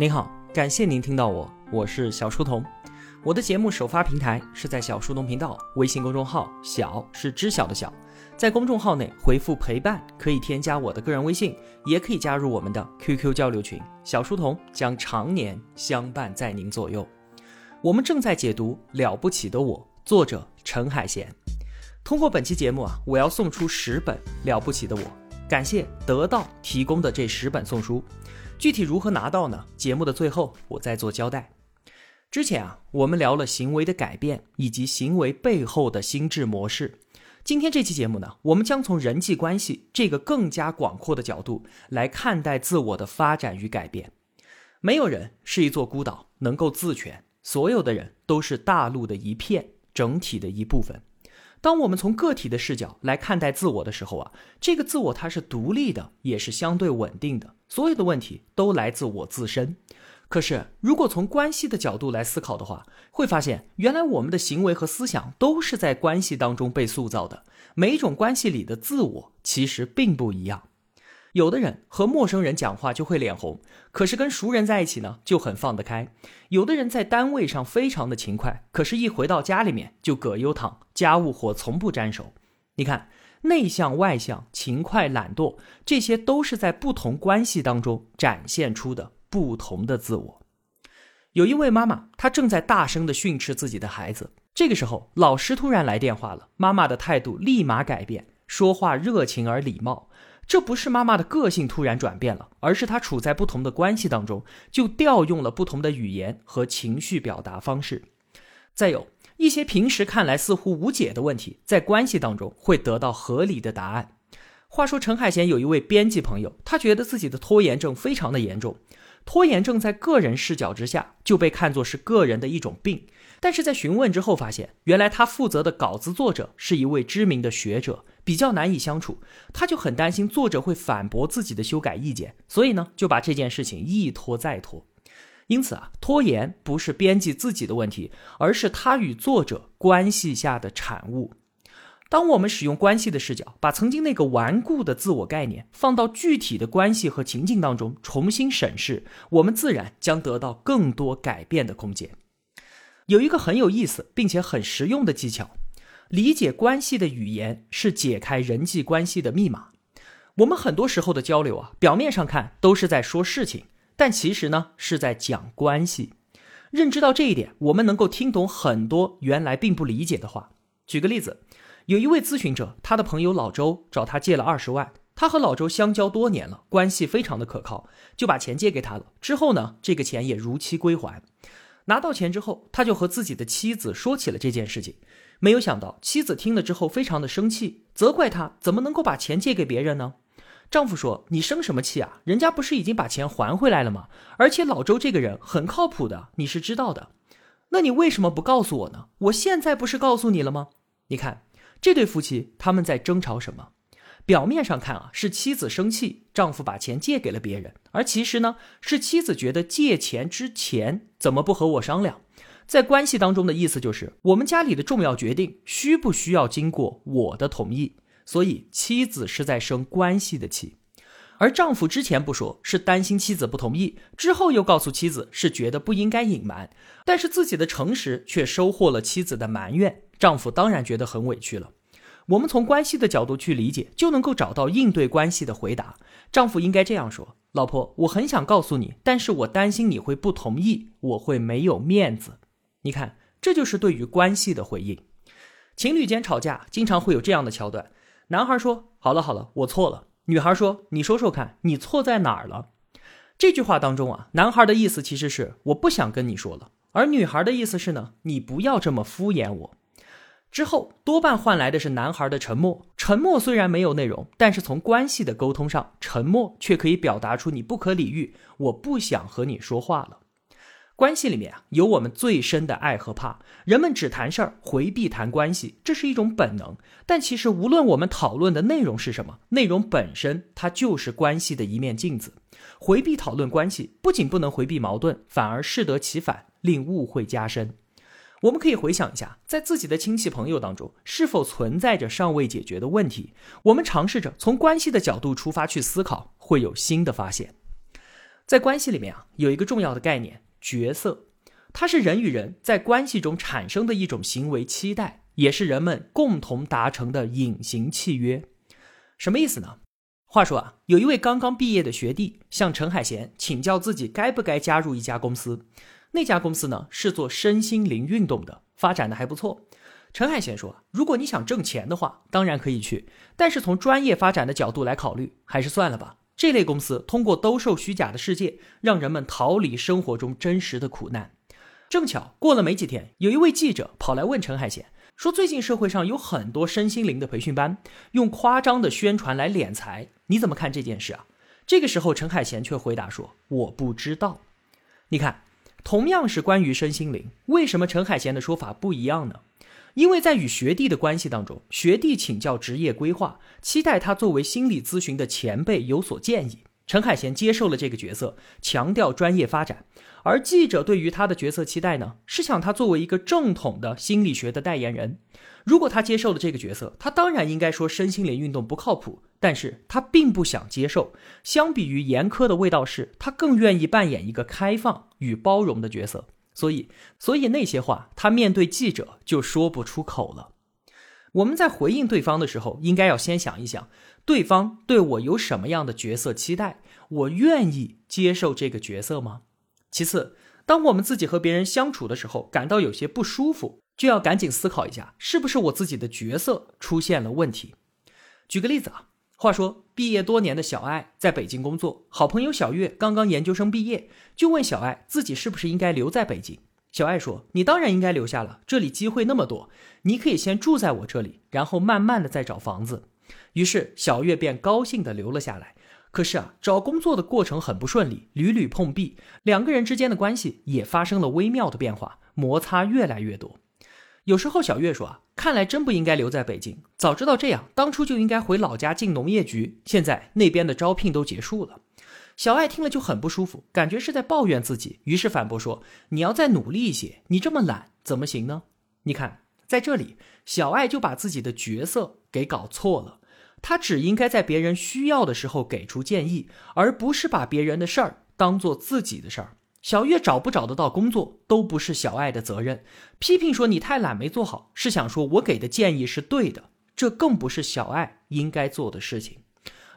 您好，感谢您听到我，我是小书童。我的节目首发平台是在小书童频道微信公众号，小是知晓的小，在公众号内回复陪伴，可以添加我的个人微信，也可以加入我们的 QQ 交流群。小书童将常年相伴在您左右。我们正在解读《了不起的我》，作者陈海贤。通过本期节目啊，我要送出十本《了不起的我》，感谢得到提供的这十本送书。具体如何拿到呢？节目的最后我再做交代。之前啊，我们聊了行为的改变以及行为背后的心智模式。今天这期节目呢，我们将从人际关系这个更加广阔的角度来看待自我的发展与改变。没有人是一座孤岛，能够自全，所有的人都是大陆的一片，整体的一部分。当我们从个体的视角来看待自我的时候啊，这个自我它是独立的，也是相对稳定的。所有的问题都来自我自身。可是，如果从关系的角度来思考的话，会发现原来我们的行为和思想都是在关系当中被塑造的。每一种关系里的自我其实并不一样。有的人和陌生人讲话就会脸红，可是跟熟人在一起呢就很放得开。有的人在单位上非常的勤快，可是一回到家里面就葛优躺，家务活从不沾手。你看，内向外向、勤快懒惰，这些都是在不同关系当中展现出的不同的自我。有一位妈妈，她正在大声的训斥自己的孩子，这个时候老师突然来电话了，妈妈的态度立马改变，说话热情而礼貌。这不是妈妈的个性突然转变了，而是她处在不同的关系当中，就调用了不同的语言和情绪表达方式。再有一些平时看来似乎无解的问题，在关系当中会得到合理的答案。话说陈海贤有一位编辑朋友，他觉得自己的拖延症非常的严重。拖延症在个人视角之下就被看作是个人的一种病，但是在询问之后发现，原来他负责的稿子作者是一位知名的学者，比较难以相处，他就很担心作者会反驳自己的修改意见，所以呢就把这件事情一拖再拖。因此啊，拖延不是编辑自己的问题，而是他与作者关系下的产物。当我们使用关系的视角，把曾经那个顽固的自我概念放到具体的关系和情境当中重新审视，我们自然将得到更多改变的空间。有一个很有意思并且很实用的技巧，理解关系的语言是解开人际关系的密码。我们很多时候的交流啊，表面上看都是在说事情，但其实呢是在讲关系。认知到这一点，我们能够听懂很多原来并不理解的话。举个例子。有一位咨询者，他的朋友老周找他借了二十万，他和老周相交多年了，关系非常的可靠，就把钱借给他了。之后呢，这个钱也如期归还。拿到钱之后，他就和自己的妻子说起了这件事情。没有想到，妻子听了之后非常的生气，责怪他怎么能够把钱借给别人呢？丈夫说：“你生什么气啊？人家不是已经把钱还回来了吗？而且老周这个人很靠谱的，你是知道的。那你为什么不告诉我呢？我现在不是告诉你了吗？你看。”这对夫妻他们在争吵什么？表面上看啊，是妻子生气，丈夫把钱借给了别人，而其实呢，是妻子觉得借钱之前怎么不和我商量？在关系当中的意思就是，我们家里的重要决定需不需要经过我的同意？所以妻子是在生关系的气，而丈夫之前不说，是担心妻子不同意，之后又告诉妻子是觉得不应该隐瞒，但是自己的诚实却收获了妻子的埋怨。丈夫当然觉得很委屈了。我们从关系的角度去理解，就能够找到应对关系的回答。丈夫应该这样说：“老婆，我很想告诉你，但是我担心你会不同意，我会没有面子。”你看，这就是对于关系的回应。情侣间吵架经常会有这样的桥段：男孩说：“好了好了，我错了。”女孩说：“你说说看，你错在哪儿了？”这句话当中啊，男孩的意思其实是我不想跟你说了，而女孩的意思是呢，你不要这么敷衍我。之后多半换来的是男孩的沉默。沉默虽然没有内容，但是从关系的沟通上，沉默却可以表达出你不可理喻，我不想和你说话了。关系里面啊，有我们最深的爱和怕。人们只谈事儿，回避谈关系，这是一种本能。但其实无论我们讨论的内容是什么，内容本身它就是关系的一面镜子。回避讨论关系，不仅不能回避矛盾，反而适得其反，令误会加深。我们可以回想一下，在自己的亲戚朋友当中，是否存在着尚未解决的问题？我们尝试着从关系的角度出发去思考，会有新的发现。在关系里面啊，有一个重要的概念——角色，它是人与人在关系中产生的一种行为期待，也是人们共同达成的隐形契约。什么意思呢？话说啊，有一位刚刚毕业的学弟向陈海贤请教自己该不该加入一家公司。那家公司呢是做身心灵运动的，发展的还不错。陈海贤说：“如果你想挣钱的话，当然可以去，但是从专业发展的角度来考虑，还是算了吧。这类公司通过兜售虚假的世界，让人们逃离生活中真实的苦难。”正巧过了没几天，有一位记者跑来问陈海贤。说最近社会上有很多身心灵的培训班，用夸张的宣传来敛财，你怎么看这件事啊？这个时候，陈海贤却回答说：“我不知道。”你看，同样是关于身心灵，为什么陈海贤的说法不一样呢？因为在与学弟的关系当中，学弟请教职业规划，期待他作为心理咨询的前辈有所建议。陈海贤接受了这个角色，强调专业发展。而记者对于他的角色期待呢，是想他作为一个正统的心理学的代言人。如果他接受了这个角色，他当然应该说身心灵运动不靠谱。但是他并不想接受。相比于严苛的味道是，他更愿意扮演一个开放与包容的角色。所以，所以那些话他面对记者就说不出口了。我们在回应对方的时候，应该要先想一想，对方对我有什么样的角色期待，我愿意接受这个角色吗？其次，当我们自己和别人相处的时候，感到有些不舒服，就要赶紧思考一下，是不是我自己的角色出现了问题。举个例子啊，话说毕业多年的小爱在北京工作，好朋友小月刚刚研究生毕业，就问小爱自己是不是应该留在北京。小爱说：“你当然应该留下了，这里机会那么多，你可以先住在我这里，然后慢慢的再找房子。”于是小月便高兴的留了下来。可是啊，找工作的过程很不顺利，屡屡碰壁，两个人之间的关系也发生了微妙的变化，摩擦越来越多。有时候小月说啊，看来真不应该留在北京，早知道这样，当初就应该回老家进农业局。现在那边的招聘都结束了。小爱听了就很不舒服，感觉是在抱怨自己，于是反驳说：“你要再努力一些，你这么懒怎么行呢？”你看，在这里，小爱就把自己的角色给搞错了。他只应该在别人需要的时候给出建议，而不是把别人的事儿当做自己的事儿。小月找不找得到工作都不是小爱的责任。批评说你太懒没做好，是想说我给的建议是对的，这更不是小爱应该做的事情。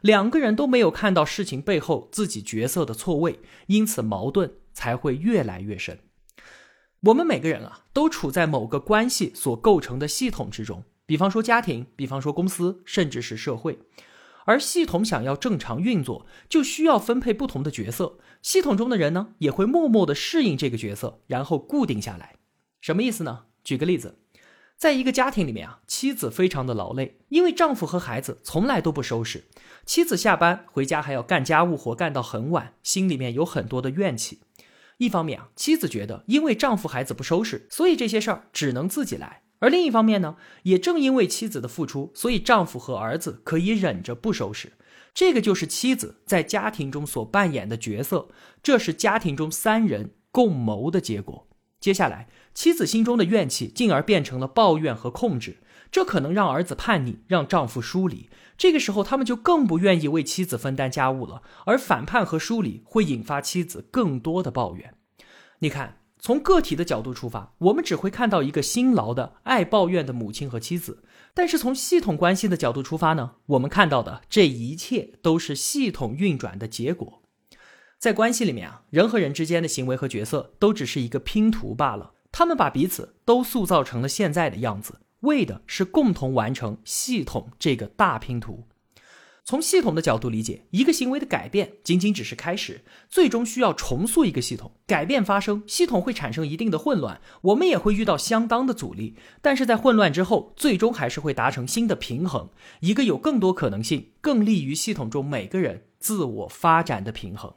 两个人都没有看到事情背后自己角色的错位，因此矛盾才会越来越深。我们每个人啊，都处在某个关系所构成的系统之中。比方说家庭，比方说公司，甚至是社会，而系统想要正常运作，就需要分配不同的角色。系统中的人呢，也会默默的适应这个角色，然后固定下来。什么意思呢？举个例子，在一个家庭里面啊，妻子非常的劳累，因为丈夫和孩子从来都不收拾。妻子下班回家还要干家务活，干到很晚，心里面有很多的怨气。一方面啊，妻子觉得因为丈夫孩子不收拾，所以这些事儿只能自己来。而另一方面呢，也正因为妻子的付出，所以丈夫和儿子可以忍着不收拾。这个就是妻子在家庭中所扮演的角色，这是家庭中三人共谋的结果。接下来，妻子心中的怨气进而变成了抱怨和控制，这可能让儿子叛逆，让丈夫疏离。这个时候，他们就更不愿意为妻子分担家务了，而反叛和疏离会引发妻子更多的抱怨。你看。从个体的角度出发，我们只会看到一个辛劳的、爱抱怨的母亲和妻子；但是从系统关系的角度出发呢，我们看到的这一切都是系统运转的结果。在关系里面啊，人和人之间的行为和角色都只是一个拼图罢了，他们把彼此都塑造成了现在的样子，为的是共同完成系统这个大拼图。从系统的角度理解，一个行为的改变仅仅只是开始，最终需要重塑一个系统。改变发生，系统会产生一定的混乱，我们也会遇到相当的阻力。但是在混乱之后，最终还是会达成新的平衡，一个有更多可能性、更利于系统中每个人自我发展的平衡。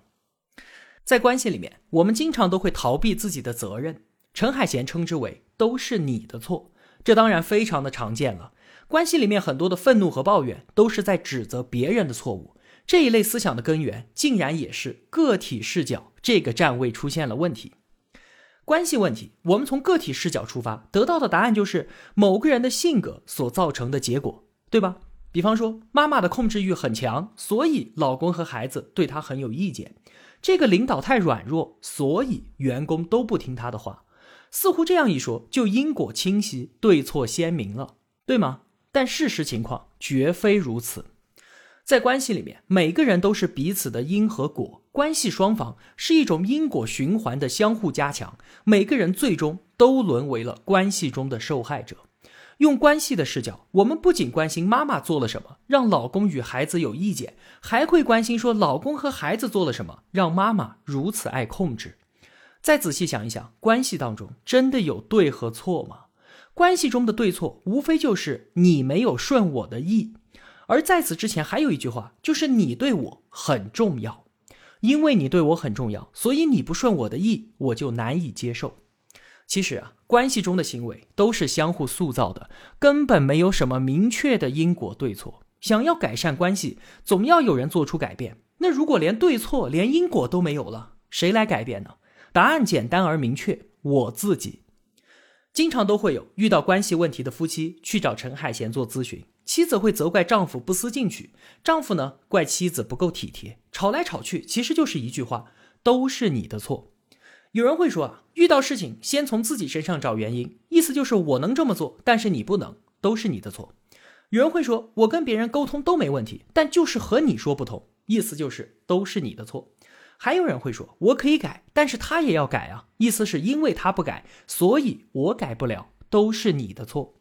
在关系里面，我们经常都会逃避自己的责任，陈海贤称之为“都是你的错”，这当然非常的常见了。关系里面很多的愤怒和抱怨，都是在指责别人的错误。这一类思想的根源，竟然也是个体视角这个站位出现了问题。关系问题，我们从个体视角出发，得到的答案就是某个人的性格所造成的结果，对吧？比方说，妈妈的控制欲很强，所以老公和孩子对她很有意见。这个领导太软弱，所以员工都不听他的话。似乎这样一说，就因果清晰，对错鲜明了，对吗？但事实情况绝非如此。在关系里面，每个人都是彼此的因和果，关系双方是一种因果循环的相互加强，每个人最终都沦为了关系中的受害者。用关系的视角，我们不仅关心妈妈做了什么让老公与孩子有意见，还会关心说老公和孩子做了什么让妈妈如此爱控制。再仔细想一想，关系当中真的有对和错吗？关系中的对错，无非就是你没有顺我的意。而在此之前，还有一句话，就是你对我很重要，因为你对我很重要，所以你不顺我的意，我就难以接受。其实啊，关系中的行为都是相互塑造的，根本没有什么明确的因果对错。想要改善关系，总要有人做出改变。那如果连对错、连因果都没有了，谁来改变呢？答案简单而明确：我自己。经常都会有遇到关系问题的夫妻去找陈海贤做咨询，妻子会责怪丈夫不思进取，丈夫呢怪妻子不够体贴，吵来吵去，其实就是一句话：都是你的错。有人会说啊，遇到事情先从自己身上找原因，意思就是我能这么做，但是你不能，都是你的错。有人会说，我跟别人沟通都没问题，但就是和你说不同，意思就是都是你的错。还有人会说，我可以改，但是他也要改啊，意思是因为他不改，所以我改不了，都是你的错。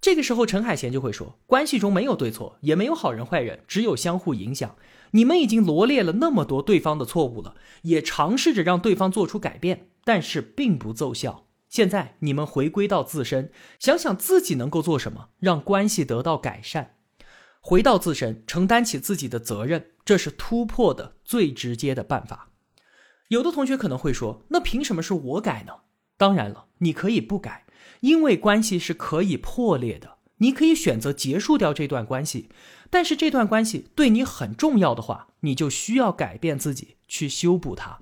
这个时候，陈海贤就会说，关系中没有对错，也没有好人坏人，只有相互影响。你们已经罗列了那么多对方的错误了，也尝试着让对方做出改变，但是并不奏效。现在你们回归到自身，想想自己能够做什么，让关系得到改善。回到自身，承担起自己的责任，这是突破的最直接的办法。有的同学可能会说，那凭什么是我改呢？当然了，你可以不改，因为关系是可以破裂的，你可以选择结束掉这段关系。但是这段关系对你很重要的话，你就需要改变自己去修补它。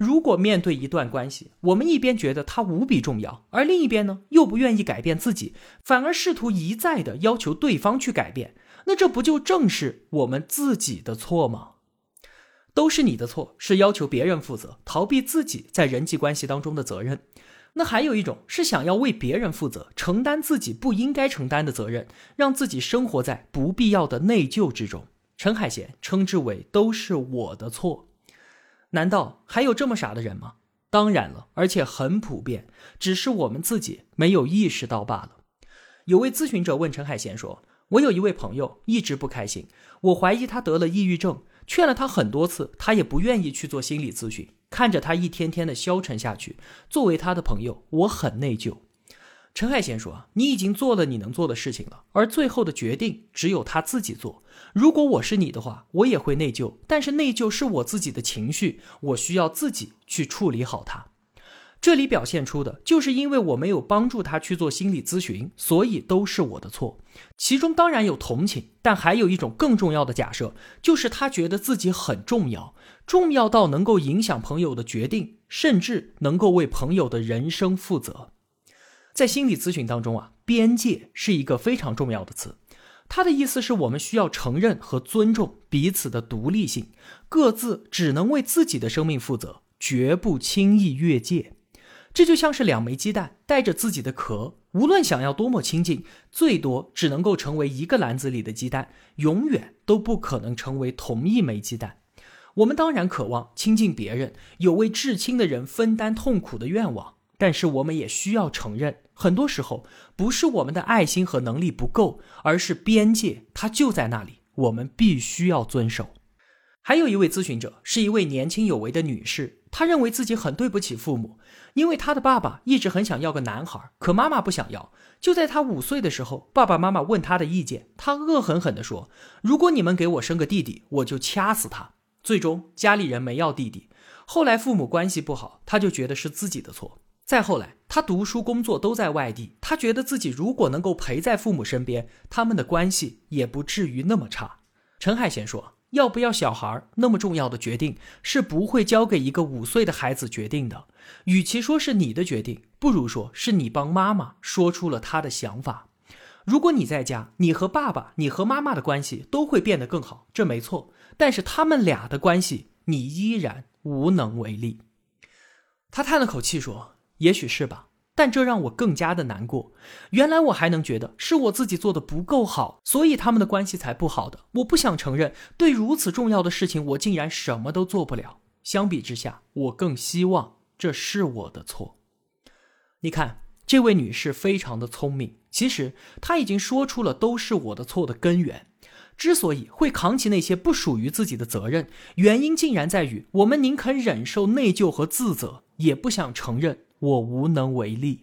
如果面对一段关系，我们一边觉得它无比重要，而另一边呢又不愿意改变自己，反而试图一再的要求对方去改变，那这不就正是我们自己的错吗？都是你的错，是要求别人负责，逃避自己在人际关系当中的责任。那还有一种是想要为别人负责，承担自己不应该承担的责任，让自己生活在不必要的内疚之中。陈海贤称之为都是我的错。难道还有这么傻的人吗？当然了，而且很普遍，只是我们自己没有意识到罢了。有位咨询者问陈海贤说：“我有一位朋友一直不开心，我怀疑他得了抑郁症，劝了他很多次，他也不愿意去做心理咨询。”看着他一天天的消沉下去，作为他的朋友，我很内疚。陈海贤说：“你已经做了你能做的事情了，而最后的决定只有他自己做。如果我是你的话，我也会内疚，但是内疚是我自己的情绪，我需要自己去处理好它。”这里表现出的就是因为我没有帮助他去做心理咨询，所以都是我的错。其中当然有同情，但还有一种更重要的假设，就是他觉得自己很重要，重要到能够影响朋友的决定，甚至能够为朋友的人生负责。在心理咨询当中啊，边界是一个非常重要的词，它的意思是我们需要承认和尊重彼此的独立性，各自只能为自己的生命负责，绝不轻易越界。这就像是两枚鸡蛋带着自己的壳，无论想要多么亲近，最多只能够成为一个篮子里的鸡蛋，永远都不可能成为同一枚鸡蛋。我们当然渴望亲近别人，有为至亲的人分担痛苦的愿望，但是我们也需要承认，很多时候不是我们的爱心和能力不够，而是边界它就在那里，我们必须要遵守。还有一位咨询者是一位年轻有为的女士，她认为自己很对不起父母。因为她的爸爸一直很想要个男孩，可妈妈不想要。就在她五岁的时候，爸爸妈妈问她的意见，她恶狠狠地说：“如果你们给我生个弟弟，我就掐死他。”最终家里人没要弟弟。后来父母关系不好，他就觉得是自己的错。再后来，他读书工作都在外地，他觉得自己如果能够陪在父母身边，他们的关系也不至于那么差。陈海贤说。要不要小孩那么重要的决定是不会交给一个五岁的孩子决定的。与其说是你的决定，不如说是你帮妈妈说出了他的想法。如果你在家，你和爸爸、你和妈妈的关系都会变得更好，这没错。但是他们俩的关系，你依然无能为力。他叹了口气说：“也许是吧，但这让我更加的难过。原来我还能觉得是我自己做的不够好，所以他们的关系才不好的。我不想承认，对如此重要的事情，我竟然什么都做不了。相比之下，我更希望这是我的错。你看，这位女士非常的聪明，其实她已经说出了都是我的错的根源。”之所以会扛起那些不属于自己的责任，原因竟然在于我们宁肯忍受内疚和自责，也不想承认我无能为力。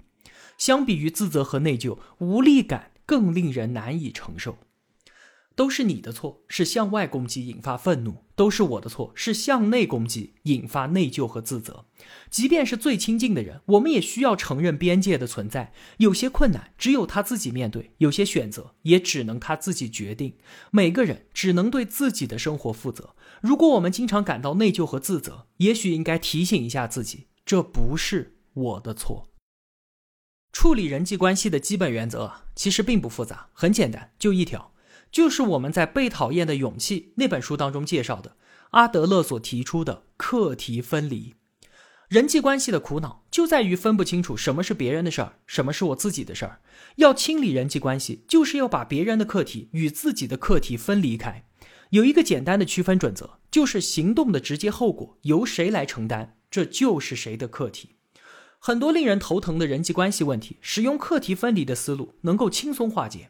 相比于自责和内疚，无力感更令人难以承受。都是你的错，是向外攻击引发愤怒；都是我的错，是向内攻击引发内疚和自责。即便是最亲近的人，我们也需要承认边界的存在。有些困难只有他自己面对，有些选择也只能他自己决定。每个人只能对自己的生活负责。如果我们经常感到内疚和自责，也许应该提醒一下自己，这不是我的错。处理人际关系的基本原则其实并不复杂，很简单，就一条。就是我们在《被讨厌的勇气》那本书当中介绍的阿德勒所提出的课题分离。人际关系的苦恼就在于分不清楚什么是别人的事儿，什么是我自己的事儿。要清理人际关系，就是要把别人的课题与自己的课题分离开。有一个简单的区分准则，就是行动的直接后果由谁来承担，这就是谁的课题。很多令人头疼的人际关系问题，使用课题分离的思路能够轻松化解。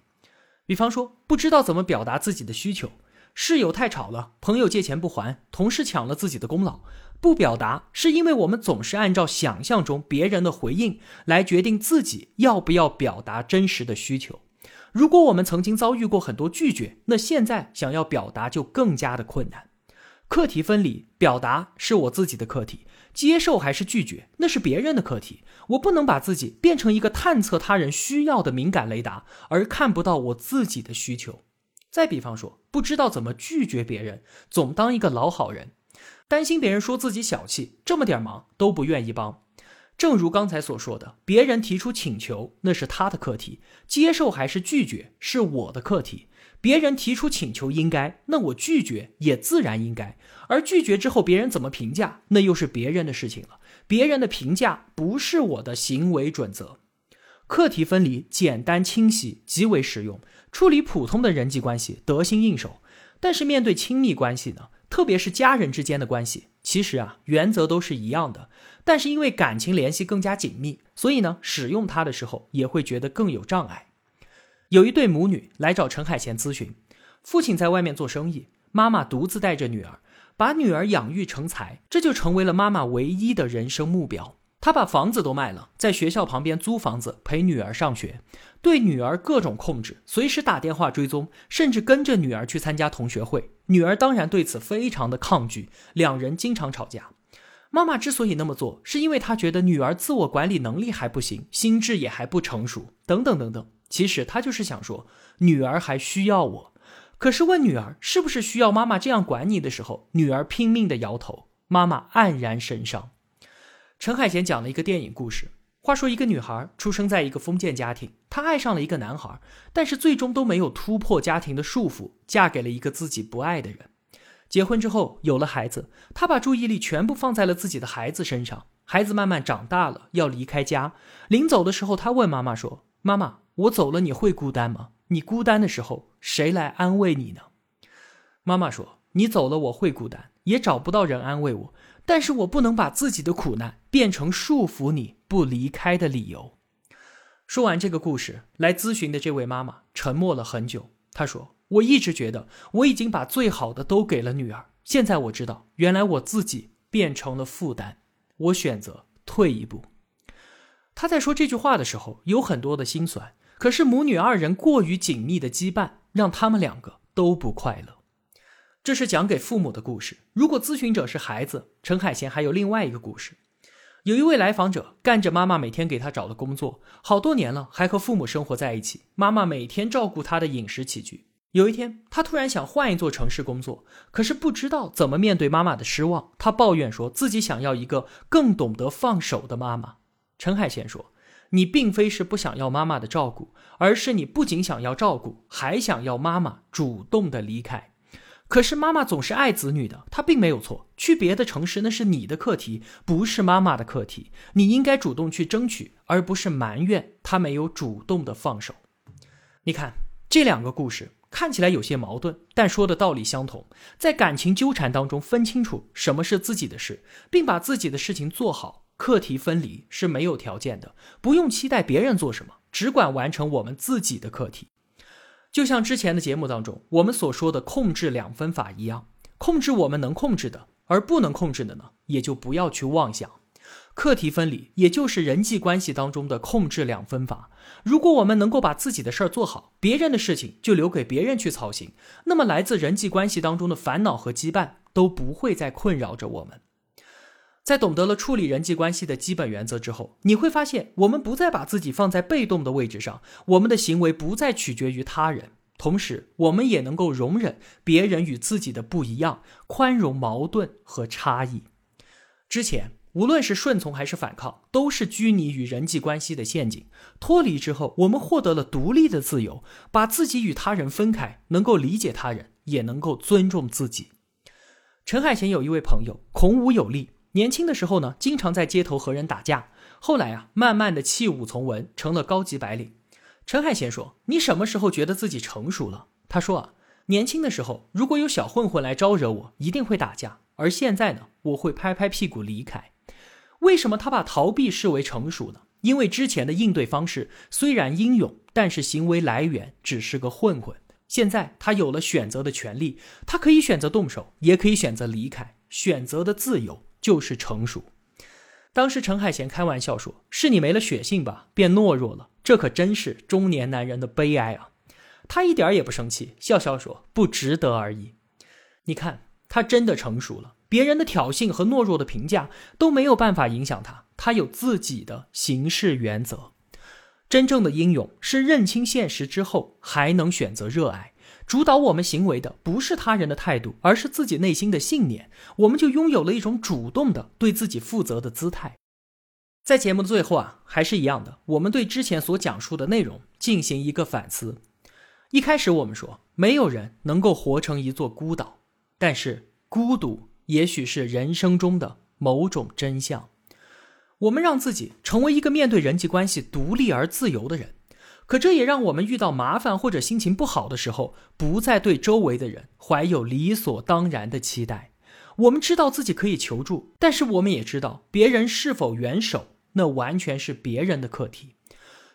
比方说，不知道怎么表达自己的需求，室友太吵了，朋友借钱不还，同事抢了自己的功劳，不表达是因为我们总是按照想象中别人的回应来决定自己要不要表达真实的需求。如果我们曾经遭遇过很多拒绝，那现在想要表达就更加的困难。课题分离，表达是我自己的课题。接受还是拒绝，那是别人的课题。我不能把自己变成一个探测他人需要的敏感雷达，而看不到我自己的需求。再比方说，不知道怎么拒绝别人，总当一个老好人，担心别人说自己小气，这么点忙都不愿意帮。正如刚才所说的，别人提出请求，那是他的课题；接受还是拒绝，是我的课题。别人提出请求应该，那我拒绝也自然应该。而拒绝之后别人怎么评价，那又是别人的事情了。别人的评价不是我的行为准则。课题分离简单清晰，极为实用，处理普通的人际关系得心应手。但是面对亲密关系呢，特别是家人之间的关系，其实啊原则都是一样的，但是因为感情联系更加紧密，所以呢使用它的时候也会觉得更有障碍。有一对母女来找陈海贤咨询，父亲在外面做生意，妈妈独自带着女儿，把女儿养育成才，这就成为了妈妈唯一的人生目标。她把房子都卖了，在学校旁边租房子陪女儿上学，对女儿各种控制，随时打电话追踪，甚至跟着女儿去参加同学会。女儿当然对此非常的抗拒，两人经常吵架。妈妈之所以那么做，是因为她觉得女儿自我管理能力还不行，心智也还不成熟，等等等等。其实他就是想说，女儿还需要我。可是问女儿是不是需要妈妈这样管你的时候，女儿拼命的摇头。妈妈黯然神伤。陈海贤讲了一个电影故事。话说一个女孩出生在一个封建家庭，她爱上了一个男孩，但是最终都没有突破家庭的束缚，嫁给了一个自己不爱的人。结婚之后有了孩子，她把注意力全部放在了自己的孩子身上。孩子慢慢长大了，要离开家。临走的时候，她问妈妈说：“妈妈。”我走了，你会孤单吗？你孤单的时候，谁来安慰你呢？妈妈说：“你走了，我会孤单，也找不到人安慰我。但是我不能把自己的苦难变成束缚你不离开的理由。”说完这个故事，来咨询的这位妈妈沉默了很久。她说：“我一直觉得我已经把最好的都给了女儿，现在我知道，原来我自己变成了负担。我选择退一步。”她在说这句话的时候，有很多的心酸。可是母女二人过于紧密的羁绊，让他们两个都不快乐。这是讲给父母的故事。如果咨询者是孩子，陈海贤还有另外一个故事。有一位来访者干着妈妈每天给他找的工作，好多年了，还和父母生活在一起。妈妈每天照顾他的饮食起居。有一天，他突然想换一座城市工作，可是不知道怎么面对妈妈的失望。他抱怨说自己想要一个更懂得放手的妈妈。陈海贤说。你并非是不想要妈妈的照顾，而是你不仅想要照顾，还想要妈妈主动的离开。可是妈妈总是爱子女的，她并没有错。去别的城市那是你的课题，不是妈妈的课题。你应该主动去争取，而不是埋怨她没有主动的放手。你看这两个故事看起来有些矛盾，但说的道理相同。在感情纠缠当中，分清楚什么是自己的事，并把自己的事情做好。课题分离是没有条件的，不用期待别人做什么，只管完成我们自己的课题。就像之前的节目当中我们所说的控制两分法一样，控制我们能控制的，而不能控制的呢，也就不要去妄想。课题分离也就是人际关系当中的控制两分法。如果我们能够把自己的事儿做好，别人的事情就留给别人去操心，那么来自人际关系当中的烦恼和羁绊都不会再困扰着我们。在懂得了处理人际关系的基本原则之后，你会发现，我们不再把自己放在被动的位置上，我们的行为不再取决于他人，同时，我们也能够容忍别人与自己的不一样，宽容矛盾和差异。之前，无论是顺从还是反抗，都是拘泥于人际关系的陷阱。脱离之后，我们获得了独立的自由，把自己与他人分开，能够理解他人，也能够尊重自己。陈海贤有一位朋友，孔武有力。年轻的时候呢，经常在街头和人打架。后来啊，慢慢的弃武从文，成了高级白领。陈海贤说：“你什么时候觉得自己成熟了？”他说：“啊，年轻的时候，如果有小混混来招惹我，一定会打架。而现在呢，我会拍拍屁股离开。为什么他把逃避视为成熟呢？因为之前的应对方式虽然英勇，但是行为来源只是个混混。现在他有了选择的权利，他可以选择动手，也可以选择离开，选择的自由。”就是成熟。当时陈海贤开玩笑说：“是你没了血性吧，变懦弱了。”这可真是中年男人的悲哀啊！他一点也不生气，笑笑说：“不值得而已。”你看，他真的成熟了。别人的挑衅和懦弱的评价都没有办法影响他，他有自己的行事原则。真正的英勇是认清现实之后还能选择热爱。主导我们行为的不是他人的态度，而是自己内心的信念。我们就拥有了一种主动的对自己负责的姿态。在节目的最后啊，还是一样的，我们对之前所讲述的内容进行一个反思。一开始我们说，没有人能够活成一座孤岛，但是孤独也许是人生中的某种真相。我们让自己成为一个面对人际关系独立而自由的人。可这也让我们遇到麻烦或者心情不好的时候，不再对周围的人怀有理所当然的期待。我们知道自己可以求助，但是我们也知道别人是否援手，那完全是别人的课题。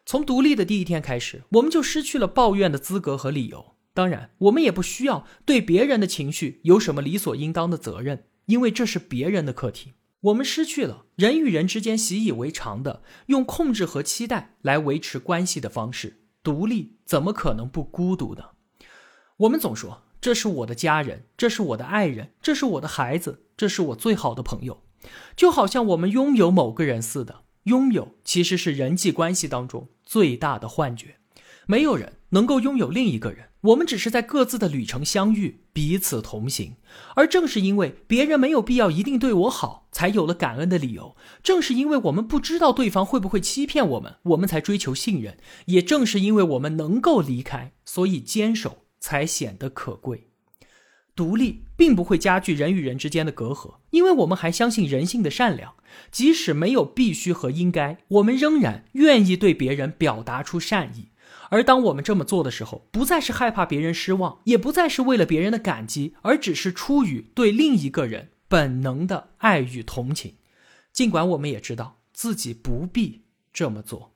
从独立的第一天开始，我们就失去了抱怨的资格和理由。当然，我们也不需要对别人的情绪有什么理所应当的责任，因为这是别人的课题。我们失去了人与人之间习以为常的用控制和期待来维持关系的方式。独立怎么可能不孤独呢？我们总说这是我的家人，这是我的爱人，这是我的孩子，这是我最好的朋友，就好像我们拥有某个人似的。拥有其实是人际关系当中最大的幻觉。没有人能够拥有另一个人，我们只是在各自的旅程相遇，彼此同行。而正是因为别人没有必要一定对我好，才有了感恩的理由。正是因为我们不知道对方会不会欺骗我们，我们才追求信任。也正是因为我们能够离开，所以坚守才显得可贵。独立并不会加剧人与人之间的隔阂，因为我们还相信人性的善良。即使没有必须和应该，我们仍然愿意对别人表达出善意。而当我们这么做的时候，不再是害怕别人失望，也不再是为了别人的感激，而只是出于对另一个人本能的爱与同情。尽管我们也知道自己不必这么做。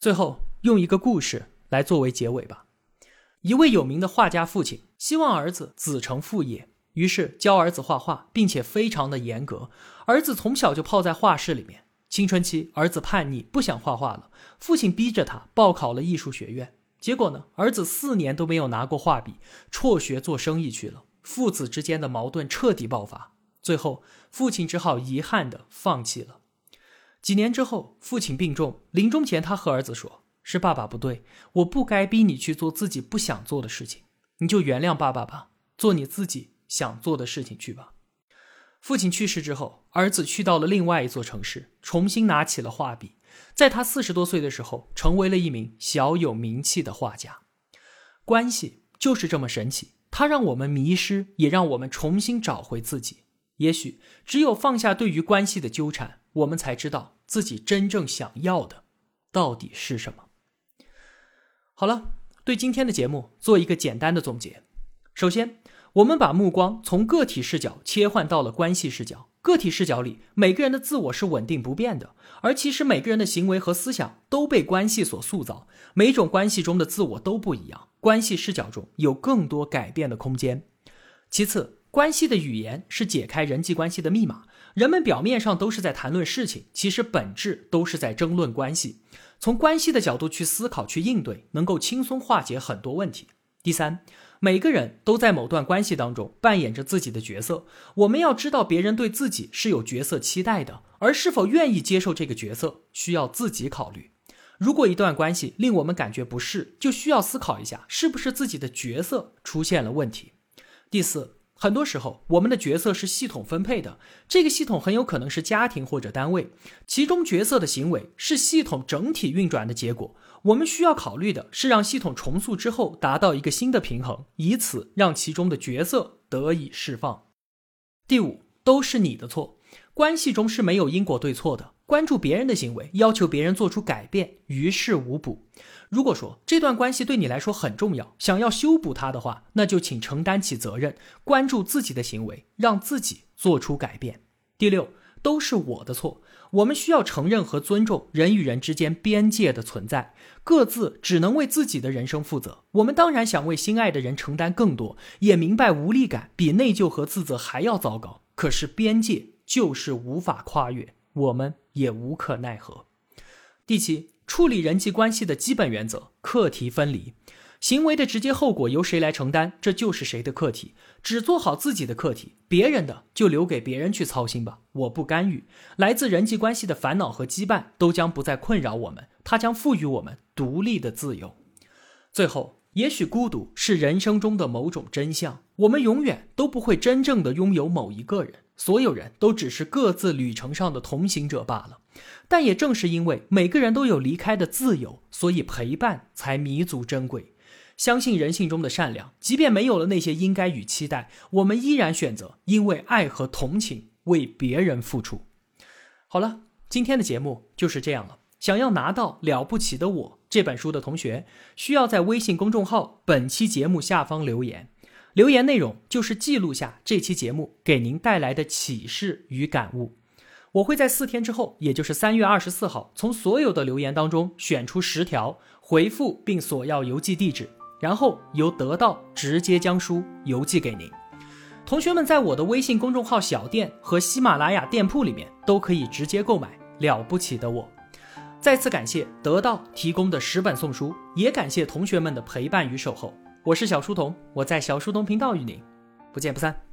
最后，用一个故事来作为结尾吧。一位有名的画家父亲希望儿子子承父业，于是教儿子画画，并且非常的严格。儿子从小就泡在画室里面。青春期，儿子叛逆，不想画画了。父亲逼着他报考了艺术学院，结果呢，儿子四年都没有拿过画笔，辍学做生意去了。父子之间的矛盾彻底爆发，最后父亲只好遗憾的放弃了。几年之后，父亲病重，临终前他和儿子说：“是爸爸不对，我不该逼你去做自己不想做的事情，你就原谅爸爸吧，做你自己想做的事情去吧。”父亲去世之后，儿子去到了另外一座城市，重新拿起了画笔。在他四十多岁的时候，成为了一名小有名气的画家。关系就是这么神奇，它让我们迷失，也让我们重新找回自己。也许只有放下对于关系的纠缠，我们才知道自己真正想要的到底是什么。好了，对今天的节目做一个简单的总结。首先，我们把目光从个体视角切换到了关系视角。个体视角里，每个人的自我是稳定不变的，而其实每个人的行为和思想都被关系所塑造。每种关系中的自我都不一样，关系视角中有更多改变的空间。其次，关系的语言是解开人际关系的密码。人们表面上都是在谈论事情，其实本质都是在争论关系。从关系的角度去思考、去应对，能够轻松化解很多问题。第三，每个人都在某段关系当中扮演着自己的角色。我们要知道别人对自己是有角色期待的，而是否愿意接受这个角色，需要自己考虑。如果一段关系令我们感觉不适，就需要思考一下，是不是自己的角色出现了问题。第四。很多时候，我们的角色是系统分配的，这个系统很有可能是家庭或者单位，其中角色的行为是系统整体运转的结果。我们需要考虑的是让系统重塑之后达到一个新的平衡，以此让其中的角色得以释放。第五，都是你的错，关系中是没有因果对错的。关注别人的行为，要求别人做出改变，于事无补。如果说这段关系对你来说很重要，想要修补它的话，那就请承担起责任，关注自己的行为，让自己做出改变。第六，都是我的错。我们需要承认和尊重人与人之间边界的存在，各自只能为自己的人生负责。我们当然想为心爱的人承担更多，也明白无力感比内疚和自责还要糟糕。可是边界就是无法跨越，我们。也无可奈何。第七，处理人际关系的基本原则：课题分离。行为的直接后果由谁来承担，这就是谁的课题。只做好自己的课题，别人的就留给别人去操心吧，我不干预。来自人际关系的烦恼和羁绊都将不再困扰我们，它将赋予我们独立的自由。最后，也许孤独是人生中的某种真相，我们永远都不会真正的拥有某一个人。所有人都只是各自旅程上的同行者罢了，但也正是因为每个人都有离开的自由，所以陪伴才弥足珍贵。相信人性中的善良，即便没有了那些应该与期待，我们依然选择因为爱和同情为别人付出。好了，今天的节目就是这样了。想要拿到《了不起的我》这本书的同学，需要在微信公众号本期节目下方留言。留言内容就是记录下这期节目给您带来的启示与感悟。我会在四天之后，也就是三月二十四号，从所有的留言当中选出十条，回复并索要邮寄地址，然后由得到直接将书邮寄给您。同学们在我的微信公众号小店和喜马拉雅店铺里面都可以直接购买《了不起的我》。再次感谢得到提供的十本送书，也感谢同学们的陪伴与守候。我是小书童，我在小书童频道与您不见不散。